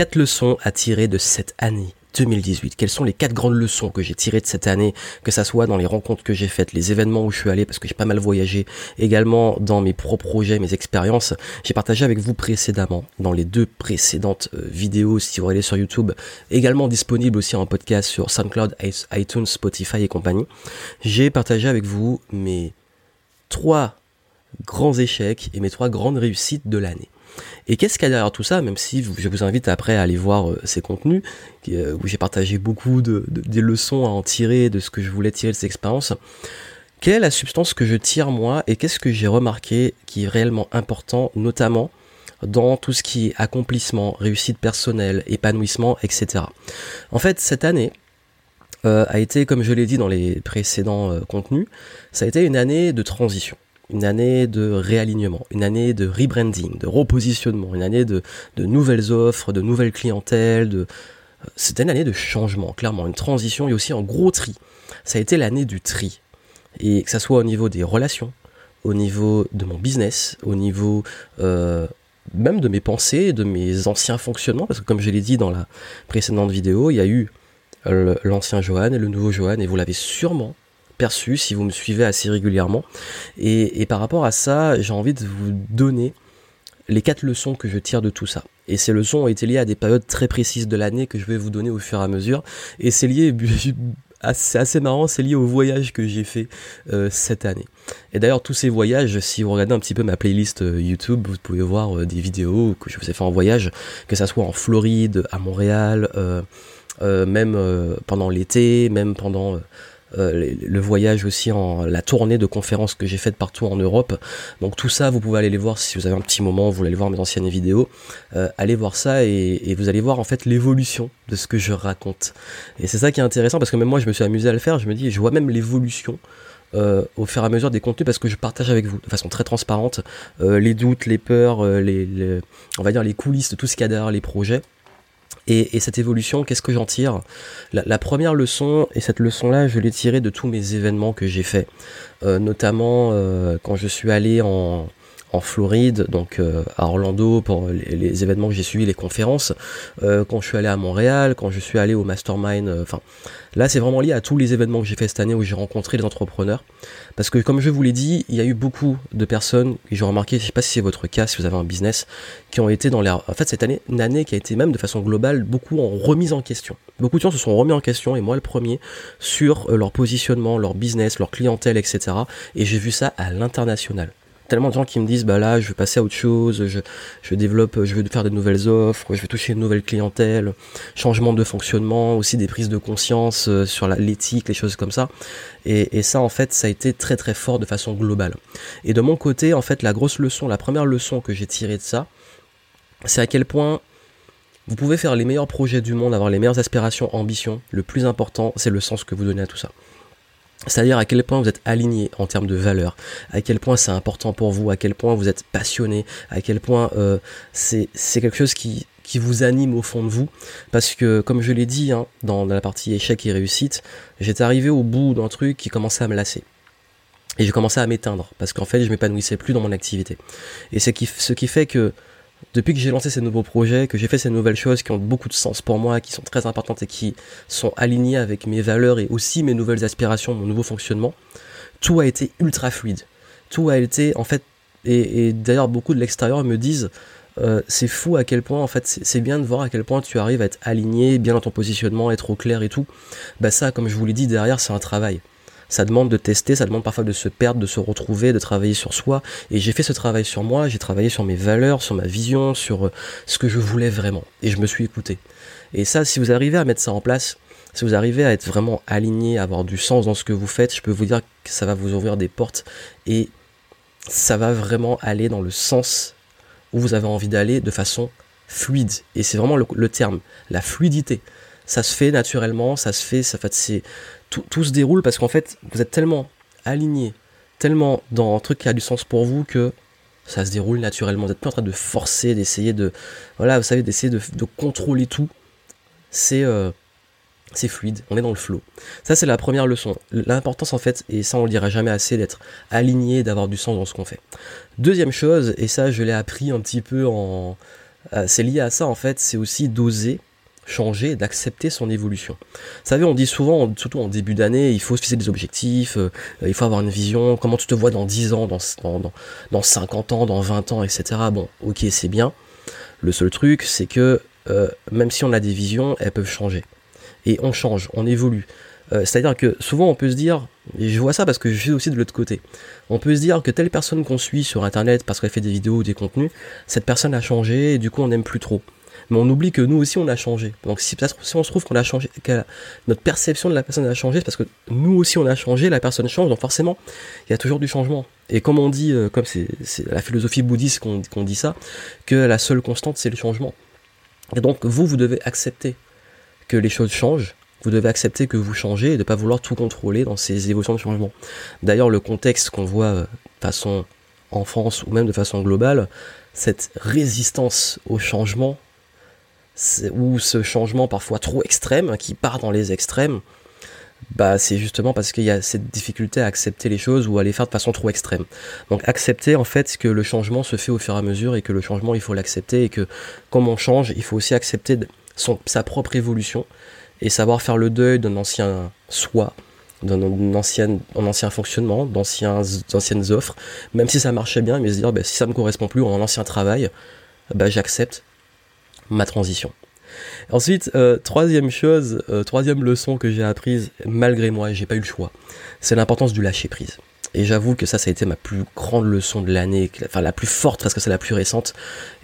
quatre leçons à tirer de cette année 2018 Quelles sont les quatre grandes leçons que j'ai tirées de cette année, que ça soit dans les rencontres que j'ai faites, les événements où je suis allé, parce que j'ai pas mal voyagé, également dans mes propres projets, mes expériences. J'ai partagé avec vous précédemment, dans les deux précédentes euh, vidéos, si vous allez sur YouTube, également disponible aussi en podcast sur SoundCloud, iTunes, Spotify et compagnie. J'ai partagé avec vous mes trois grands échecs et mes trois grandes réussites de l'année. Et qu'est-ce qu'il y a derrière tout ça, même si je vous invite après à aller voir euh, ces contenus, euh, où j'ai partagé beaucoup de, des leçons à en tirer, de ce que je voulais tirer de ces expériences. Quelle est la substance que je tire moi et qu'est-ce que j'ai remarqué qui est réellement important, notamment dans tout ce qui est accomplissement, réussite personnelle, épanouissement, etc. En fait, cette année, euh, a été, comme je l'ai dit dans les précédents contenus, ça a été une année de transition une année de réalignement, une année de rebranding, de repositionnement, une année de, nouvelles offres, de nouvelles clientèles. De... C'était une année de changement, clairement, une transition et aussi un gros tri. Ça a été l'année du tri. Et que ça soit au niveau des relations, au niveau de mon business, au niveau euh, même de mes pensées, de mes anciens fonctionnements, parce que comme je l'ai dit dans la précédente vidéo, il y a eu l'ancien Johan et le nouveau Johan, et vous l'avez sûrement perçu si vous me suivez assez régulièrement. Et, par rapport à ça, j'ai envie de vous donner les quatre leçons que je tire de tout ça. Et ces leçons ont été liées à des périodes très précises de l'année que je vais vous donner au fur et à mesure. Et c'est lié, c'est assez marrant, c'est lié au voyage que j'ai fait euh, cette année. Et d'ailleurs, tous ces voyages, si vous regardez un petit peu ma playlist euh, YouTube, vous pouvez voir euh, des vidéos que je vous ai fait en voyage, que ça soit en Floride, à Montréal, même pendant l'été, même pendant euh, le voyage aussi en la tournée de conférences que j'ai faites partout en Europe. Donc tout ça, vous pouvez aller les voir si vous avez un petit moment, vous voulez aller voir mes anciennes vidéos. Euh, allez voir ça et, vous allez voir en fait l'évolution de ce que je raconte. Et c'est ça qui est intéressant parce que même moi je me suis amusé à le faire. Je me dis, je vois même l'évolution. Euh, au fur et à mesure des contenus parce que je partage avec vous de façon très transparente les doutes, les peurs, les, on va dire les coulisses de tout ce qu'il y a derrière les projets. Et, cette évolution, qu'est-ce que j'en tire? La, première leçon, et cette leçon-là, je l'ai tirée de tous mes événements que j'ai faits, euh, notamment euh, quand je suis allé en, en Floride, donc euh, à Orlando pour les, événements que j'ai suivis, les conférences, euh, quand je suis allé à Montréal, quand je suis allé au Mastermind, euh, enfin là c'est vraiment lié à tous les événements que j'ai fait cette année où j'ai rencontré des entrepreneurs, parce que comme je vous l'ai dit, il y a eu beaucoup de personnes, et j'ai remarqué, je sais pas si c'est votre cas, si vous avez un business, qui ont été dans l'air, en fait cette année, une année qui a été même de façon globale beaucoup en remise en question. Beaucoup de gens se sont remis en question, et moi le premier, sur leur positionnement, leur business, leur clientèle, etc. Et j'ai vu ça à l'international tellement de gens qui me disent bah là je vais passer à autre chose, je, je développe, je veux faire de nouvelles offres, je vais toucher une nouvelle clientèle, changement de fonctionnement, aussi des prises de conscience euh, sur l'éthique, les choses comme ça. Et, et, ça en fait ça a été très très fort de façon globale. Et de mon côté en fait la grosse leçon, la première leçon que j'ai tirée de ça, c'est à quel point vous pouvez faire les meilleurs projets du monde, avoir les meilleures aspirations, ambitions. Le plus important, c'est le sens que vous donnez à tout ça. C'est-à-dire à quel point vous êtes aligné en termes de valeur, à quel point c'est important pour vous, à quel point vous êtes passionné, à quel point euh, c'est quelque chose qui, qui vous anime au fond de vous. Parce que, comme je l'ai dit hein, dans, la partie échec et réussite, j'étais arrivé au bout d'un truc qui commençait à me lasser. Et j'ai commencé à m'éteindre, parce qu'en fait, je m'épanouissais plus dans mon activité. Et ce qui, ce qui fait que depuis que j'ai lancé ces nouveaux projets, que j'ai fait ces nouvelles choses qui ont beaucoup de sens pour moi, qui sont très importantes et qui sont alignées avec mes valeurs et aussi mes nouvelles aspirations, mon nouveau fonctionnement, tout a été ultra fluide. Tout a été, en fait, et, d'ailleurs beaucoup de l'extérieur me disent, euh, c'est fou à quel point, en fait, c'est bien de voir à quel point tu arrives à être aligné, bien dans ton positionnement, être au clair et tout. Bah ça, comme je vous l'ai dit, derrière, c'est un travail ça demande de tester, ça demande parfois de se perdre, de se retrouver, de travailler sur soi. Et j'ai fait ce travail sur moi, j'ai travaillé sur mes valeurs, sur ma vision, sur euh, ce que je voulais vraiment. Et je me suis écouté. Et ça, si vous arrivez à mettre ça en place, si vous arrivez à être vraiment aligné, à avoir du sens dans ce que vous faites, je peux vous dire que ça va vous ouvrir des portes et ça va vraiment aller dans le sens où vous avez envie d'aller de façon fluide. Et c'est vraiment le, terme, la fluidité. Ça se fait naturellement, ça se fait, fait, tout, se déroule parce qu'en fait, vous êtes tellement aligné, tellement dans un truc qui a du sens pour vous que ça se déroule naturellement. Vous n'êtes plus en train de forcer, d'essayer de, voilà, vous savez, d'essayer de, contrôler tout. C'est euh, c'est fluide, on est dans le flow. Ça, c'est la première leçon. L'importance, en fait, et ça, on le dira jamais assez, d'être aligné, d'avoir du sens dans ce qu'on fait. Deuxième chose, et ça, je l'ai appris un petit peu en, euh, c'est lié à ça en fait, c'est aussi d'oser changer, d'accepter son évolution. Vous savez, on dit souvent, surtout en début d'année, il faut se fixer des objectifs, euh, il faut avoir une vision, comment tu te vois dans 10 ans, dans, dans, dans 50 ans, dans 20 ans, etc. Bon, ok, c'est bien. Le seul truc, c'est que euh, même si on a des visions, elles peuvent changer. Et on change, on évolue. Euh, c'est-à-dire que souvent on peut se dire, et je vois ça parce que je suis aussi de l'autre côté, on peut se dire que telle personne qu'on suit sur internet parce qu'elle fait des vidéos ou des contenus, cette personne a changé et du coup on n'aime plus trop. Mais on oublie que nous aussi on a changé. Donc si, on se trouve qu'on a changé, que notre perception de la personne a changé, c'est parce que nous aussi on a changé, la personne change, donc forcément il y a toujours du changement. Et comme on dit, euh, comme c'est la philosophie bouddhiste qu'on dit ça, que la seule constante c'est le changement. Et donc vous, vous devez accepter que les choses changent, vous devez accepter que vous changez et de ne pas vouloir tout contrôler dans ces évolutions de changement. D'ailleurs, le contexte qu'on voit euh, de façon en France ou même de façon globale, cette résistance au changement, ou ce changement parfois trop extrême, qui part dans les extrêmes, bah c'est justement parce qu'il y a cette difficulté à accepter les choses ou à les faire de façon trop extrême. Donc accepter en fait que le changement se fait au fur et à mesure et que le changement il faut l'accepter et que comme on change, il faut aussi accepter son, sa propre évolution et savoir faire le deuil d'un ancien soi, d'un ancien, ancien fonctionnement, d'anciennes offres, même si ça marchait bien, mais se dire bah, si ça me correspond plus en ancien travail, bah, j'accepte ma transition. Ensuite, euh, troisième chose, euh, troisième leçon que j'ai apprise, malgré moi, j'ai pas eu le choix, c'est l'importance du lâcher prise. Et j'avoue que ça, ça a été ma plus grande leçon de l'année, enfin la plus forte parce que c'est la plus récente,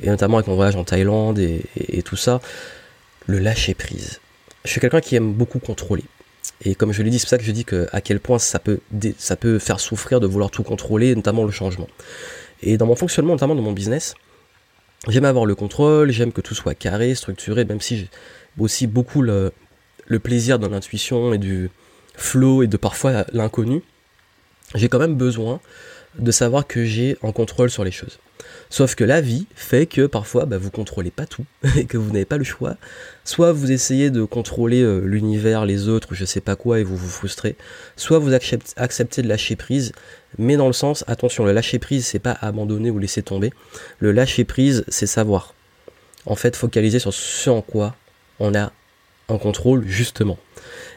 et notamment avec mon voyage en Thaïlande et tout ça, le lâcher prise je suis quelqu'un qui aime beaucoup contrôler. Et comme je l'ai dit, c'est pour ça que je dis que à quel point ça peut, ça peut faire souffrir de vouloir tout contrôler, notamment le changement. Et dans mon fonctionnement, notamment dans mon business, j'aime avoir le contrôle, j'aime que tout soit carré, structuré, même si j'ai aussi beaucoup le, plaisir de l'intuition et du flow et de parfois l'inconnu. J'ai quand même besoin de savoir que j'ai un contrôle sur les choses. Sauf que la vie fait que parfois bah, vous contrôlez pas tout et que vous n'avez pas le choix. Soit vous essayez de contrôler euh, l'univers, les autres, je sais pas quoi et vous vous frustrez. Soit vous acceptez de lâcher prise, mais dans le sens attention, le lâcher prise c'est pas abandonner ou laisser tomber. Le lâcher prise c'est savoir. En fait, focaliser sur ce en quoi on a un contrôle justement.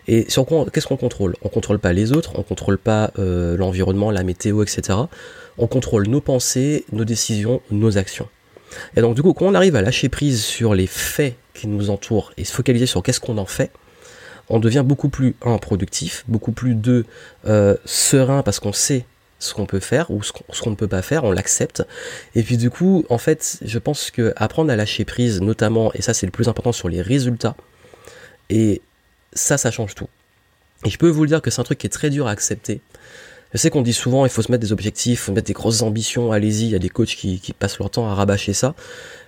Et sur quoi, qu'est-ce qu'on contrôle? On contrôle pas les autres, on contrôle pas euh, l'environnement, la météo, etc. On contrôle nos pensées, nos décisions, nos actions. Et donc du coup, quand on arrive à lâcher prise sur les faits qui nous entourent et se focaliser sur qu'est-ce qu'on en fait, on devient beaucoup plus un productif, beaucoup plus deux euh, serein parce qu'on sait ce qu'on peut faire ou ce qu'on ne peut pas faire, on l'accepte. Et puis du coup, en fait, je pense que apprendre à lâcher prise, notamment, et ça c'est le plus important sur les résultats, et ça, ça change tout. Et je peux vous le dire que c'est un truc qui est très dur à accepter. Je sais qu'on dit souvent il faut se mettre des objectifs, il faut mettre des grosses ambitions, allez-y, il y a des coachs qui, passent leur temps à rabâcher ça.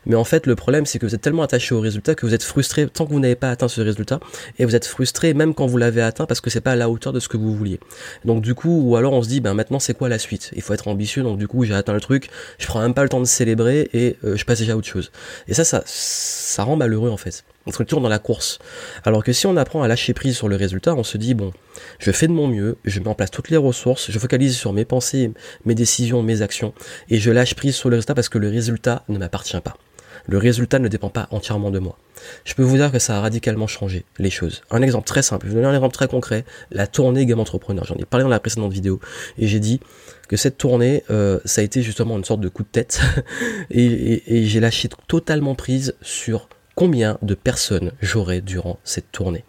Mais en fait, le problème, c'est que vous êtes tellement attaché au résultat que vous êtes frustré tant que vous n'avez pas atteint ce résultat, et vous êtes frustré même quand vous l'avez atteint parce que c'est pas à la hauteur de ce que vous vouliez. Donc du coup, ou alors on se dit, ben maintenant c'est quoi la suite? Il faut être ambitieux, donc du coup j'ai atteint le truc, je prends même pas le temps de célébrer et euh, je passe déjà à autre chose. Et ça, ça, ça rend malheureux en fait. On se retourne dans la course. Alors que si on apprend à lâcher prise sur le résultat, on se dit, bon, je fais de mon mieux, je mets en place toutes les ressources, je focalise sur mes pensées, mes décisions, mes actions, et je lâche prise sur le résultat parce que le résultat ne m'appartient pas. Le résultat ne dépend pas entièrement de moi. Je peux vous dire que ça a radicalement changé les choses. Un exemple très simple, je vais vous donner un exemple très concret, la tournée Game Entrepreneur. J'en ai parlé dans la précédente vidéo et j'ai dit que cette tournée, euh, ça a été justement une sorte de coup de tête et, j'ai lâché totalement prise sur combien de personnes j'aurai durant cette tournée.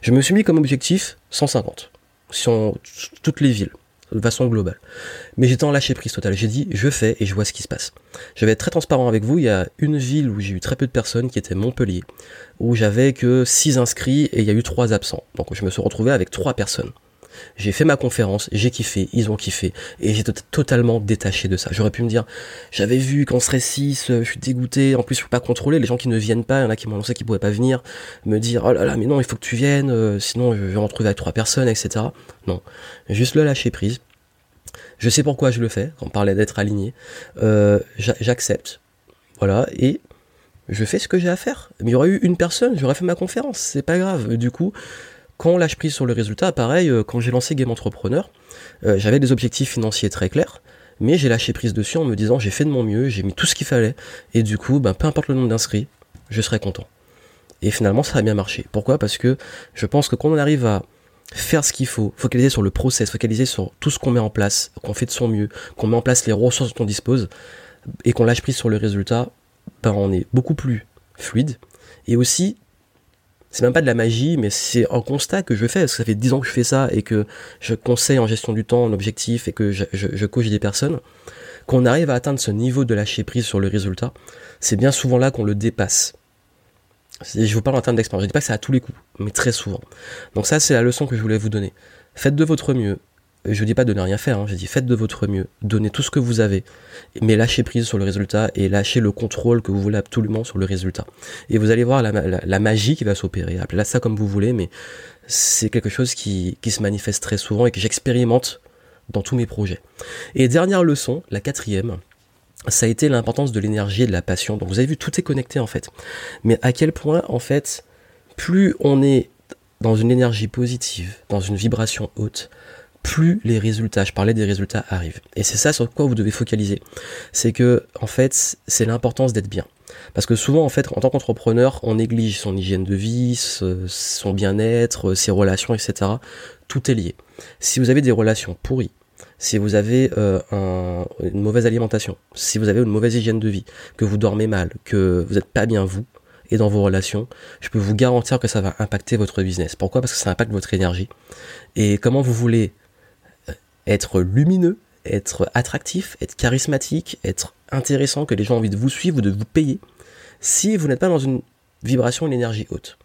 Je me suis mis comme objectif 150 sur toutes les villes de façon globale. Mais j'étais en lâcher prise totale. J'ai dit, je fais et je vois ce qui se passe. Je vais être très transparent avec vous. Il y a une ville où j'ai eu très peu de personnes qui était Montpellier, où j'avais que 6 inscrits et il y a eu 3 absents. Donc je me suis retrouvé avec 3 personnes. J'ai fait ma conférence, j'ai kiffé, ils ont kiffé, et j'étais totalement détaché de ça. J'aurais pu me dire, j'avais vu qu'on serait 6, euh, je suis dégoûté, en plus je peux pas contrôler les gens qui ne viennent pas, il y en a qui m'ont annoncé qu'ils pouvaient pas venir, me dire, oh là là, mais non, il faut que tu viennes, euh, sinon je vais me retrouver avec trois personnes, etc. Non, juste le lâcher prise. Je sais pourquoi je le fais, on parlait d'être aligné, euh, j'accepte, voilà, et je fais ce que j'ai à faire. Mais il y aurait eu une personne, j'aurais fait ma conférence, c'est pas grave. Du coup, quand on lâche prise sur le résultat, pareil, euh, quand j'ai lancé Game Entrepreneur, euh, j'avais des objectifs financiers très clairs. mais j'ai lâché prise dessus en me disant j'ai fait de mon mieux, j'ai mis tout ce qu'il fallait, et du coup, ben, peu importe le nombre d'inscrits, je serai content. Et finalement, ça a bien marché. Pourquoi? Parce que je pense que quand on arrive à faire ce qu'il faut, focaliser sur le process, focaliser sur tout ce qu'on met en place, qu'on fait de son mieux, qu'on met en place les ressources dont on dispose, et qu'on lâche prise sur le résultat, ben on est beaucoup plus fluide. Et aussi, c'est même pas de la magie, mais c'est un constat que je fais, parce que ça fait 10 ans que je fais ça, et que je conseille en gestion du temps, en objectif, et que je, je, coach des personnes, qu'on arrive à atteindre ce niveau de lâcher prise sur le résultat, c'est bien souvent là qu'on le dépasse. Je vous parle en termes d'expérience, je dis pas que c'est à tous les coups, mais très souvent. Donc ça, c'est la leçon que je voulais vous donner. Faites de votre mieux, je dis pas de ne rien faire, hein, je dis faites de votre mieux, donnez tout ce que vous avez, mais lâchez prise sur le résultat et lâchez le contrôle que vous voulez absolument sur le résultat. Et vous allez voir la, magie qui va s'opérer, appelez ça comme vous voulez, mais c'est quelque chose qui se manifeste très souvent et que j'expérimente dans tous mes projets. Et dernière leçon, la quatrième, ça a été l'importance de l'énergie et de la passion. Donc vous avez vu, tout est connecté en fait. Mais à quel point en fait, plus on est dans une énergie positive, dans une vibration haute, plus les résultats, je parlais des résultats arrivent. Et c'est ça sur quoi vous devez focaliser. C'est que, en fait, c'est l'importance d'être bien. Parce que souvent, en fait, en tant qu'entrepreneur, on néglige son hygiène de vie, son bien-être, ses relations, etc. Tout est lié. Si vous avez des relations pourries, si vous avez euh, une mauvaise alimentation, si vous avez une mauvaise hygiène de vie, que vous dormez mal, que vous n'êtes pas bien vous et dans vos relations, je peux vous garantir que ça va impacter votre business. Pourquoi? Parce que ça impacte votre énergie. Et comment vous voulez être lumineux, être attractif, être charismatique, être intéressant, que les gens ont envie de vous suivre ou de vous payer, si vous n'êtes pas dans une vibration, une énergie haute.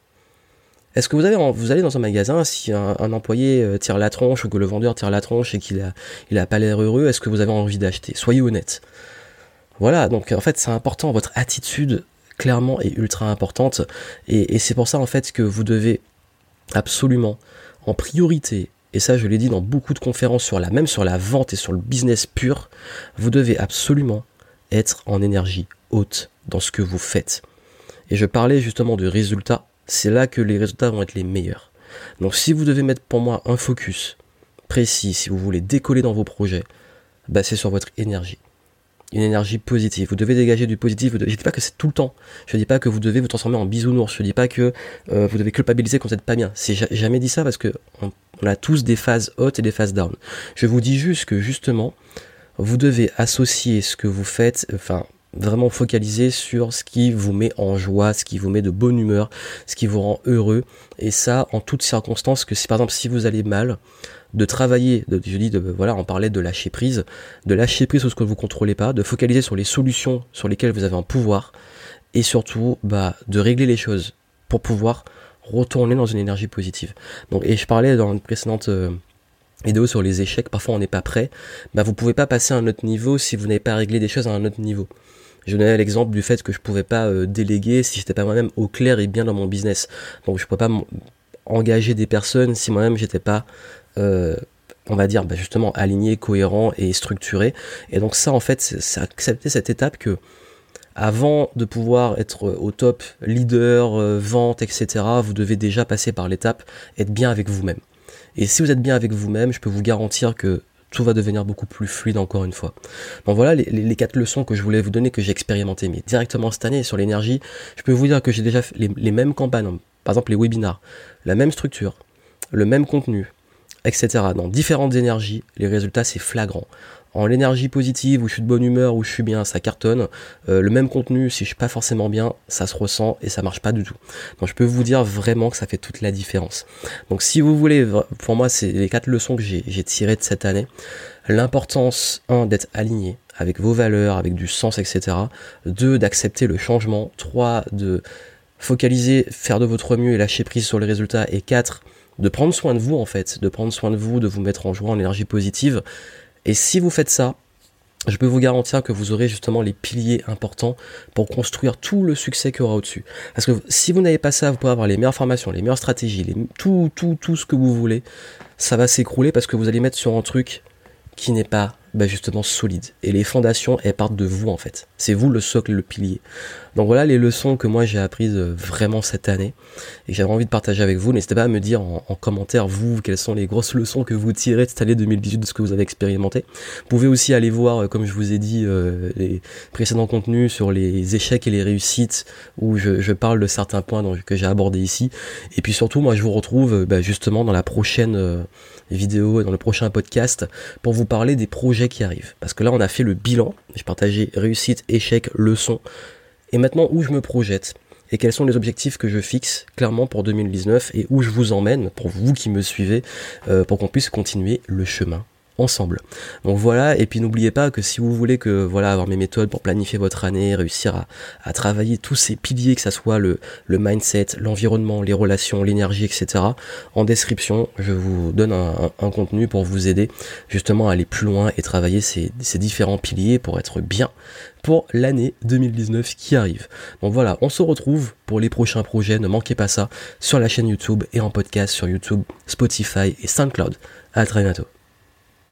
Est-ce que vous, avez, vous allez dans un magasin, si un, employé euh, tire la tronche ou que le vendeur tire la tronche et qu'il a, il pas l'air heureux, est-ce que vous avez envie d'acheter? Soyez honnête. Voilà, donc en fait c'est important, votre attitude clairement est ultra importante et c'est pour ça en fait que vous devez absolument en priorité et ça je l'ai dit dans beaucoup de conférences sur la même sur la vente et sur le business pur, vous devez absolument être en énergie haute dans ce que vous faites. Et je parlais justement de résultats, c'est là que les résultats vont être les meilleurs. Donc si vous devez mettre pour moi un focus précis, si vous voulez décoller dans vos projets, bah c'est sur votre énergie une énergie positive. Vous devez dégager du positif. Je ne dis pas que c'est tout le temps. Je ne dis pas que vous devez vous transformer en bisounours. Je ne dis pas que euh, vous devez culpabiliser quand vous n'êtes pas bien. C'est jamais dit ça parce que on, a tous des phases hautes et des phases down. Je vous dis juste que justement, vous devez associer ce que vous faites, enfin vraiment focaliser sur ce qui vous met en joie, ce qui vous met de bonne humeur, ce qui vous rend heureux. Et ça, en toutes circonstances, que si par exemple si vous allez mal, de travailler, je dis, de, voilà, on parlait de lâcher prise, de lâcher prise sur ce que vous contrôlez pas, de focaliser sur les solutions sur lesquelles vous avez un pouvoir, et surtout, bah, de régler les choses pour pouvoir retourner dans une énergie positive. Donc, et je parlais dans une précédente euh, vidéo sur les échecs, parfois on n'est pas prêt, bah, vous pouvez pas passer à un autre niveau si vous n'avez pas réglé des choses à un autre niveau. Je donnais l'exemple du fait que je pouvais pas euh, déléguer si j'étais pas moi-même au clair et bien dans mon business. Donc je pouvais pas engager des personnes si moi-même j'étais pas euh, on va dire bah, justement aligné, cohérent et structuré. Et donc ça en fait c'est accepter cette étape que avant de pouvoir être au top, leader, euh, vente, etc., vous devez déjà passer par l'étape être bien avec vous-même. Et si vous êtes bien avec vous-même, je peux vous garantir que tout va devenir beaucoup plus fluide encore une fois. Donc voilà les, quatre leçons que je voulais vous donner, que j'ai expérimenté, mais directement cette année sur l'énergie, je peux vous dire que j'ai déjà fait les, les mêmes campagnes, par exemple les webinars, la même structure, le même contenu, etc. Dans différentes énergies, les résultats c'est flagrant. En l'énergie positive, où je suis de bonne humeur, où je suis bien, ça cartonne. Euh, le même contenu, si je suis pas forcément bien, ça se ressent et ça marche pas du tout. Donc je peux vous dire vraiment que ça fait toute la différence. Donc si vous voulez, pour moi, c'est les quatre leçons que j'ai tirées de cette année. L'importance, un, d'être aligné avec vos valeurs, avec du sens, etc. Deux, d'accepter le changement. Trois, de focaliser, faire de votre mieux et lâcher prise sur les résultats. Et quatre, de prendre soin de vous en fait, de prendre soin de vous, de vous mettre en joie, en énergie positive. Et si vous faites ça, je peux vous garantir que vous aurez justement les piliers importants pour construire tout le succès qu'il y aura au-dessus. Parce que si vous n'avez pas ça, vous pouvez avoir les meilleures formations, les meilleures stratégies, les, tout, tout, tout ce que vous voulez, ça va s'écrouler parce que vous allez mettre sur un truc qui n'est pas bah justement solide. Et les fondations, elles partent de vous en fait. C'est vous le socle, le pilier. Donc voilà les leçons que moi j'ai apprises euh, vraiment cette année et que j'avais envie de partager avec vous. N'hésitez pas à me dire en, commentaire, vous, quelles sont les grosses leçons que vous tirez de cette année 2018 de ce que vous avez expérimenté. Vous pouvez aussi aller voir, euh, comme je vous ai dit, euh, les précédents contenus sur les échecs et les réussites où je, parle de certains points que j'ai abordés ici. Et puis surtout, moi je vous retrouve bah, justement dans la prochaine vidéo et dans le prochain podcast pour vous parler des projets qui arrivent. Parce que là, on a fait le bilan. J'ai partagé réussite, échec, leçon. Et maintenant, où je me projette et quels sont les objectifs que je fixe clairement pour 2019 et où je vous emmène pour vous qui me suivez euh, pour qu'on puisse continuer le chemin ensemble. Donc voilà, et puis n'oubliez pas que si vous voulez que voilà avoir mes méthodes pour planifier votre année, réussir à, travailler tous ces piliers, que ça soit le, mindset, l'environnement, les relations, l'énergie, etc. En description, je vous donne un, contenu pour vous aider justement à aller plus loin et travailler ces, ces différents piliers pour être bien pour l'année 2019 qui arrive. Donc voilà, on se retrouve pour les prochains projets, ne manquez pas ça sur la chaîne YouTube et en podcast sur YouTube, Spotify et SoundCloud. À très bientôt.